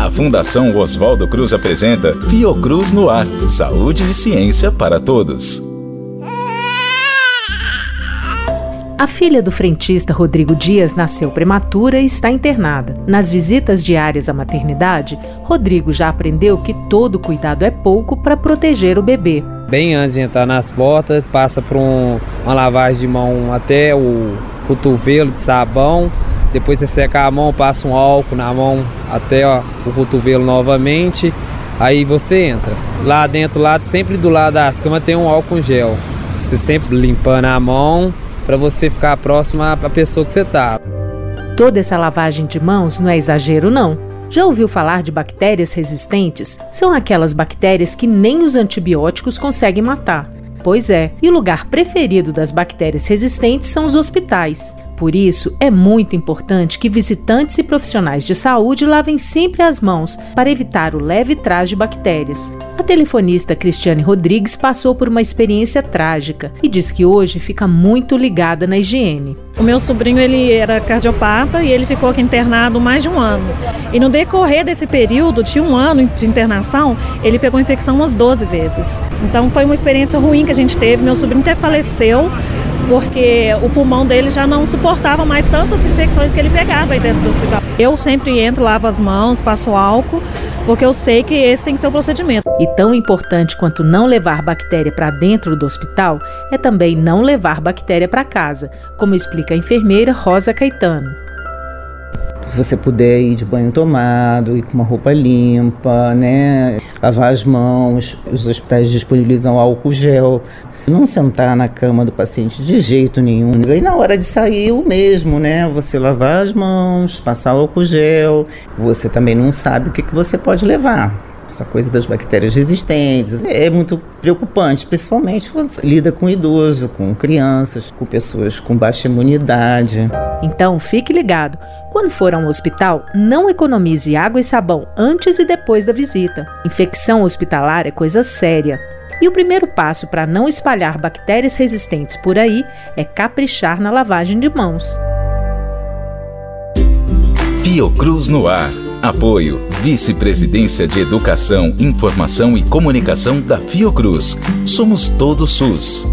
A Fundação Oswaldo Cruz apresenta Fiocruz no Ar Saúde e Ciência para Todos. A filha do frentista Rodrigo Dias nasceu prematura e está internada. Nas visitas diárias à maternidade, Rodrigo já aprendeu que todo cuidado é pouco para proteger o bebê. Bem antes de entrar nas portas, passa por um, uma lavagem de mão até o cotovelo de sabão. Depois você seca a mão, passa um álcool na mão até ó, o cotovelo novamente. Aí você entra. Lá dentro, lá, sempre do lado das camas tem um álcool gel. Você sempre limpando a mão para você ficar próximo à pessoa que você está. Toda essa lavagem de mãos não é exagero, não. Já ouviu falar de bactérias resistentes? São aquelas bactérias que nem os antibióticos conseguem matar. Pois é, e o lugar preferido das bactérias resistentes são os hospitais. Por isso, é muito importante que visitantes e profissionais de saúde lavem sempre as mãos para evitar o leve traje de bactérias. A telefonista Cristiane Rodrigues passou por uma experiência trágica e diz que hoje fica muito ligada na higiene. O meu sobrinho ele era cardiopata e ele ficou aqui internado mais de um ano. E no decorrer desse período, de um ano de internação, ele pegou infecção umas 12 vezes. Então foi uma experiência ruim que a gente teve. Meu sobrinho até faleceu porque o pulmão dele já não suportava mais tantas infecções que ele pegava aí dentro do hospital. Eu sempre entro, lavo as mãos, passo álcool, porque eu sei que esse tem que ser o procedimento. E tão importante quanto não levar bactéria para dentro do hospital é também não levar bactéria para casa, como explica a enfermeira Rosa Caetano. Se você puder ir de banho tomado, ir com uma roupa limpa, né? Lavar as mãos, os hospitais disponibilizam álcool gel. Não sentar na cama do paciente de jeito nenhum. Mas aí na hora de sair, o mesmo, né? Você lavar as mãos, passar álcool gel. Você também não sabe o que, que você pode levar. Essa coisa das bactérias resistentes é muito preocupante, principalmente quando você lida com idoso, com crianças, com pessoas com baixa imunidade. Então fique ligado. Quando for a um hospital, não economize água e sabão antes e depois da visita. Infecção hospitalar é coisa séria. E o primeiro passo para não espalhar bactérias resistentes por aí é caprichar na lavagem de mãos. Fiocruz no ar. Apoio Vice-Presidência de Educação, Informação e Comunicação da Fiocruz. Somos todo SUS.